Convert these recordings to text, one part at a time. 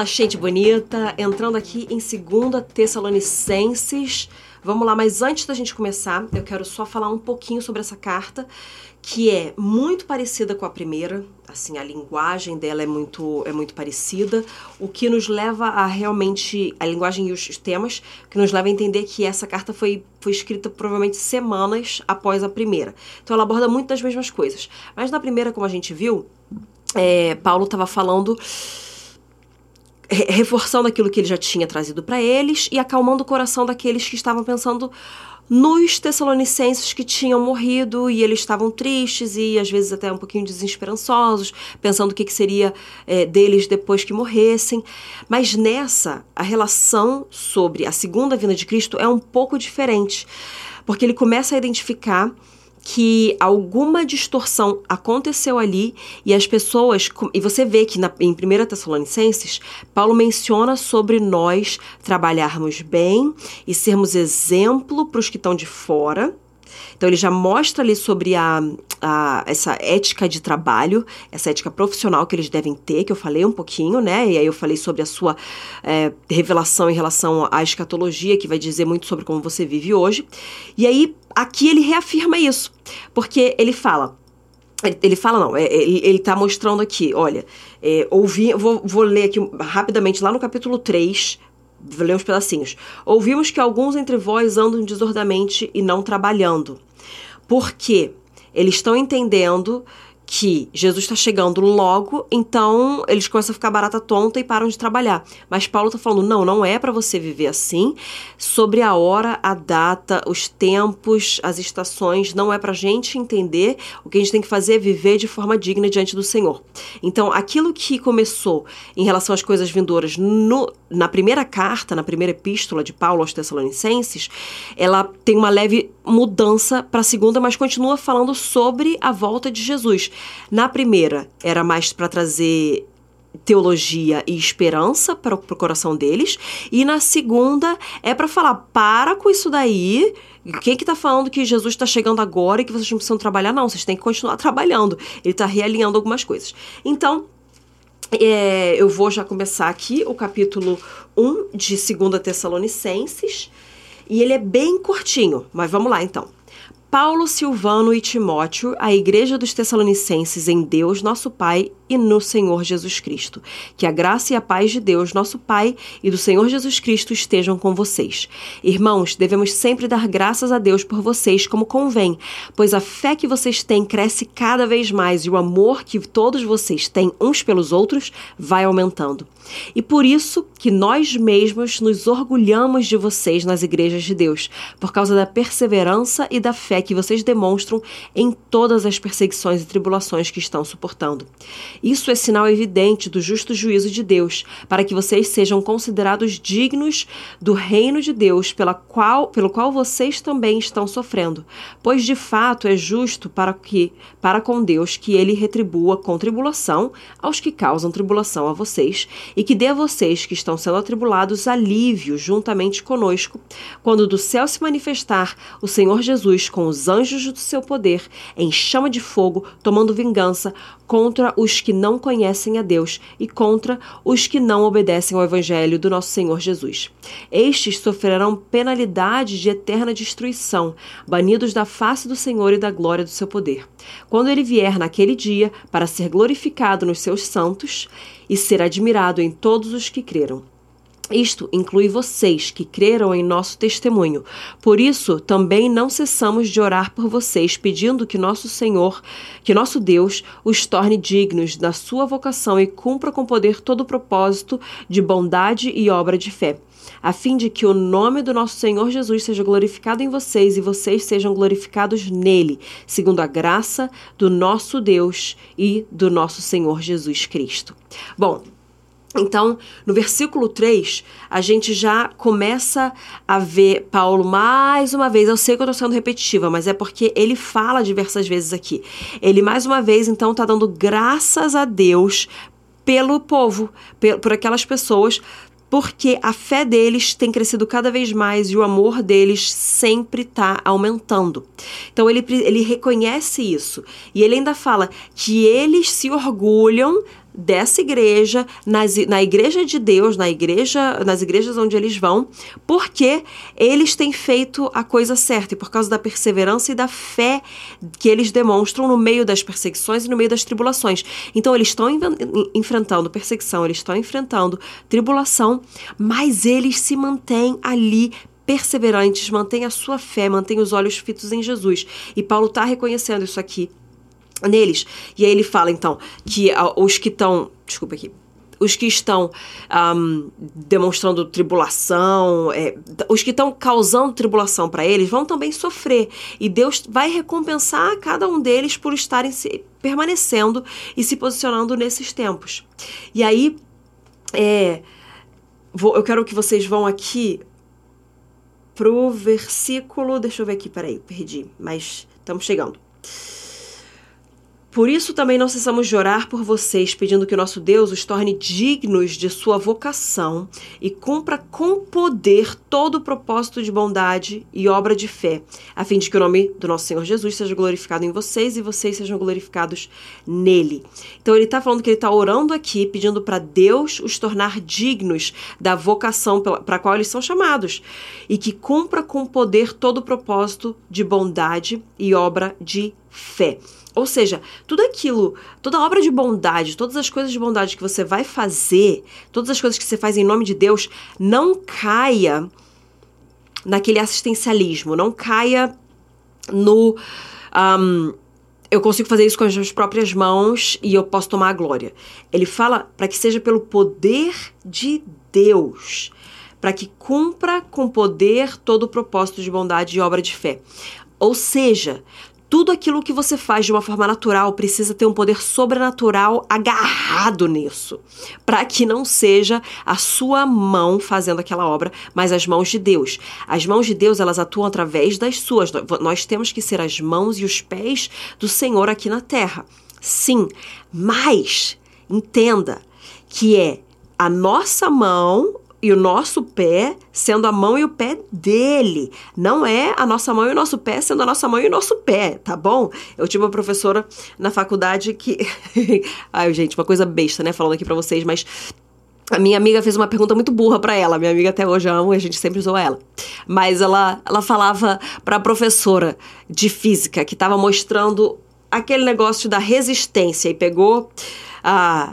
Fala, gente bonita! Entrando aqui em 2 Tessalonicenses. Vamos lá, mas antes da gente começar, eu quero só falar um pouquinho sobre essa carta, que é muito parecida com a primeira, assim, a linguagem dela é muito, é muito parecida, o que nos leva a realmente, a linguagem e os temas, que nos leva a entender que essa carta foi, foi escrita provavelmente semanas após a primeira. Então ela aborda muito das mesmas coisas. Mas na primeira, como a gente viu, é, Paulo estava falando reforçando aquilo que ele já tinha trazido para eles e acalmando o coração daqueles que estavam pensando nos Tessalonicenses que tinham morrido e eles estavam tristes e às vezes até um pouquinho desesperançosos, pensando o que, que seria é, deles depois que morressem. Mas nessa, a relação sobre a segunda vinda de Cristo é um pouco diferente, porque ele começa a identificar que alguma distorção aconteceu ali e as pessoas. E você vê que na, em 1 Tessalonicenses, Paulo menciona sobre nós trabalharmos bem e sermos exemplo para os que estão de fora então ele já mostra ali sobre a, a, essa ética de trabalho, essa ética profissional que eles devem ter, que eu falei um pouquinho, né? E aí eu falei sobre a sua é, revelação em relação à escatologia, que vai dizer muito sobre como você vive hoje. E aí aqui ele reafirma isso, porque ele fala. Ele, fala, não, é, ele, ele tá mostrando aqui, olha, é, ouvi, vou, vou ler aqui rapidamente lá no capítulo 3, vou ler uns pedacinhos. Ouvimos que alguns entre vós andam desordamente e não trabalhando. Porque eles estão entendendo que Jesus está chegando logo, então eles começam a ficar barata tonta e param de trabalhar. Mas Paulo está falando: não, não é para você viver assim. Sobre a hora, a data, os tempos, as estações, não é para gente entender. O que a gente tem que fazer é viver de forma digna diante do Senhor. Então, aquilo que começou em relação às coisas vindouras no, na primeira carta, na primeira epístola de Paulo aos Tessalonicenses, ela tem uma leve mudança para a segunda, mas continua falando sobre a volta de Jesus. Na primeira, era mais para trazer teologia e esperança para o coração deles, e na segunda é para falar: para com isso daí. Quem que tá falando que Jesus está chegando agora e que vocês não precisam trabalhar? Não, vocês têm que continuar trabalhando. Ele está realinhando algumas coisas. Então, é, eu vou já começar aqui o capítulo 1 de 2 Tessalonicenses. E ele é bem curtinho, mas vamos lá então. Paulo, Silvano e Timóteo, a igreja dos Tessalonicenses em Deus, nosso Pai e no Senhor Jesus Cristo. Que a graça e a paz de Deus, nosso Pai, e do Senhor Jesus Cristo estejam com vocês. Irmãos, devemos sempre dar graças a Deus por vocês, como convém, pois a fé que vocês têm cresce cada vez mais e o amor que todos vocês têm uns pelos outros vai aumentando. E por isso que nós mesmos nos orgulhamos de vocês nas igrejas de Deus, por causa da perseverança e da fé que vocês demonstram em todas as perseguições e tribulações que estão suportando. Isso é sinal evidente do justo juízo de Deus, para que vocês sejam considerados dignos do reino de Deus, pela qual, pelo qual vocês também estão sofrendo. Pois de fato é justo para que para com Deus que ele retribua com tribulação aos que causam tribulação a vocês e que dê a vocês que estão sendo atribulados alívio juntamente conosco, quando do céu se manifestar o Senhor Jesus com os anjos do seu poder em chama de fogo, tomando vingança contra os que não conhecem a Deus e contra os que não obedecem ao Evangelho do nosso Senhor Jesus. Estes sofrerão penalidade de eterna destruição, banidos da face do Senhor e da glória do seu poder. Quando ele vier naquele dia para ser glorificado nos seus santos e ser admirado em todos os que creram. Isto inclui vocês que creram em nosso testemunho. Por isso, também não cessamos de orar por vocês, pedindo que nosso Senhor, que nosso Deus, os torne dignos da sua vocação e cumpra com poder todo o propósito de bondade e obra de fé, a fim de que o nome do nosso Senhor Jesus seja glorificado em vocês e vocês sejam glorificados nele, segundo a graça do nosso Deus e do nosso Senhor Jesus Cristo. Bom, então, no versículo 3, a gente já começa a ver Paulo mais uma vez. Eu sei que eu estou sendo repetitiva, mas é porque ele fala diversas vezes aqui. Ele, mais uma vez, então, está dando graças a Deus pelo povo, por aquelas pessoas porque a fé deles tem crescido cada vez mais e o amor deles sempre está aumentando. Então ele, ele reconhece isso e ele ainda fala que eles se orgulham dessa igreja, nas, na igreja de Deus, na igreja, nas igrejas onde eles vão, porque eles têm feito a coisa certa e por causa da perseverança e da fé que eles demonstram no meio das perseguições e no meio das tribulações. Então eles estão enfrentando perseguição, eles estão enfrentando tribulação, mas eles se mantêm ali perseverantes, mantêm a sua fé, mantêm os olhos fitos em Jesus. E Paulo está reconhecendo isso aqui neles. E aí ele fala, então, que uh, os que estão. Desculpa aqui. Os que estão um, demonstrando tribulação, é, os que estão causando tribulação para eles, vão também sofrer. E Deus vai recompensar cada um deles por estarem se, permanecendo e se posicionando nesses tempos. E aí, é, vou, eu quero que vocês vão aqui pro versículo. Deixa eu ver aqui, peraí, perdi, mas estamos chegando. Por isso também não cessamos de orar por vocês, pedindo que o nosso Deus os torne dignos de sua vocação e cumpra com poder todo o propósito de bondade e obra de fé, a fim de que o nome do nosso Senhor Jesus seja glorificado em vocês e vocês sejam glorificados nele. Então ele está falando que ele está orando aqui, pedindo para Deus os tornar dignos da vocação para a qual eles são chamados e que cumpra com poder todo o propósito de bondade e obra de fé. Ou seja, tudo aquilo, toda obra de bondade, todas as coisas de bondade que você vai fazer, todas as coisas que você faz em nome de Deus, não caia naquele assistencialismo, não caia no. Um, eu consigo fazer isso com as minhas próprias mãos e eu posso tomar a glória. Ele fala para que seja pelo poder de Deus, para que cumpra com poder todo o propósito de bondade e obra de fé. Ou seja, tudo aquilo que você faz de uma forma natural precisa ter um poder sobrenatural agarrado nisso, para que não seja a sua mão fazendo aquela obra, mas as mãos de Deus. As mãos de Deus, elas atuam através das suas. Nós temos que ser as mãos e os pés do Senhor aqui na terra. Sim, mas entenda que é a nossa mão e o nosso pé sendo a mão e o pé dele. Não é a nossa mão e o nosso pé sendo a nossa mão e o nosso pé, tá bom? Eu tive uma professora na faculdade que. Ai, gente, uma coisa besta, né? Falando aqui pra vocês, mas. A minha amiga fez uma pergunta muito burra para ela. Minha amiga até hoje amo e a gente sempre usou ela. Mas ela, ela falava para a professora de física que estava mostrando aquele negócio da resistência e pegou a,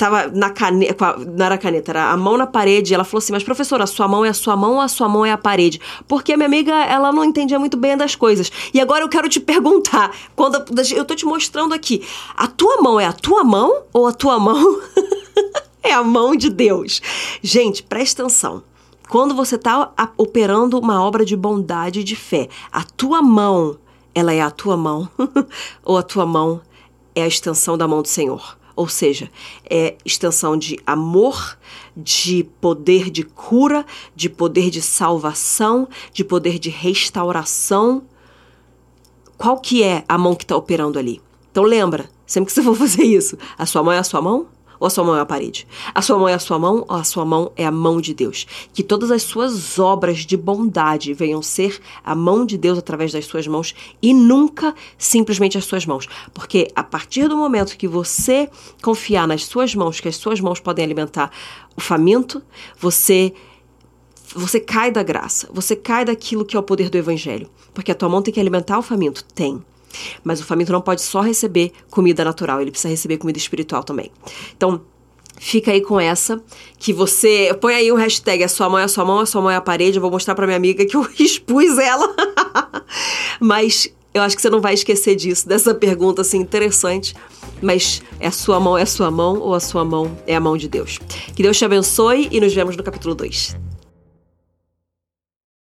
tava na caneta, não era caneta, era a mão na parede, ela falou assim, mas professora, a sua mão é a sua mão ou a sua mão é a parede? Porque a minha amiga, ela não entendia muito bem das coisas. E agora eu quero te perguntar, quando eu tô te mostrando aqui, a tua mão é a tua mão ou a tua mão é a mão de Deus? Gente, presta atenção. Quando você está operando uma obra de bondade e de fé, a tua mão, ela é a tua mão ou a tua mão é a extensão da mão do Senhor? Ou seja, é extensão de amor, de poder de cura, de poder de salvação, de poder de restauração. Qual que é a mão que está operando ali? Então lembra, sempre que você for fazer isso, a sua mão é a sua mão? Ou a sua mão é a parede? A sua mão é a sua mão ou a sua mão é a mão de Deus? Que todas as suas obras de bondade venham ser a mão de Deus através das suas mãos e nunca simplesmente as suas mãos. Porque a partir do momento que você confiar nas suas mãos, que as suas mãos podem alimentar o faminto, você você cai da graça, você cai daquilo que é o poder do evangelho, porque a tua mão tem que alimentar o faminto, tem. Mas o faminto não pode só receber comida natural, ele precisa receber comida espiritual também. Então, fica aí com essa, que você põe aí o hashtag a sua mão é a sua mão, a sua mão é a parede, eu vou mostrar para minha amiga que eu expus ela. Mas eu acho que você não vai esquecer disso, dessa pergunta assim interessante. Mas é sua mão é sua mão ou a sua mão é a mão de Deus? Que Deus te abençoe e nos vemos no capítulo 2.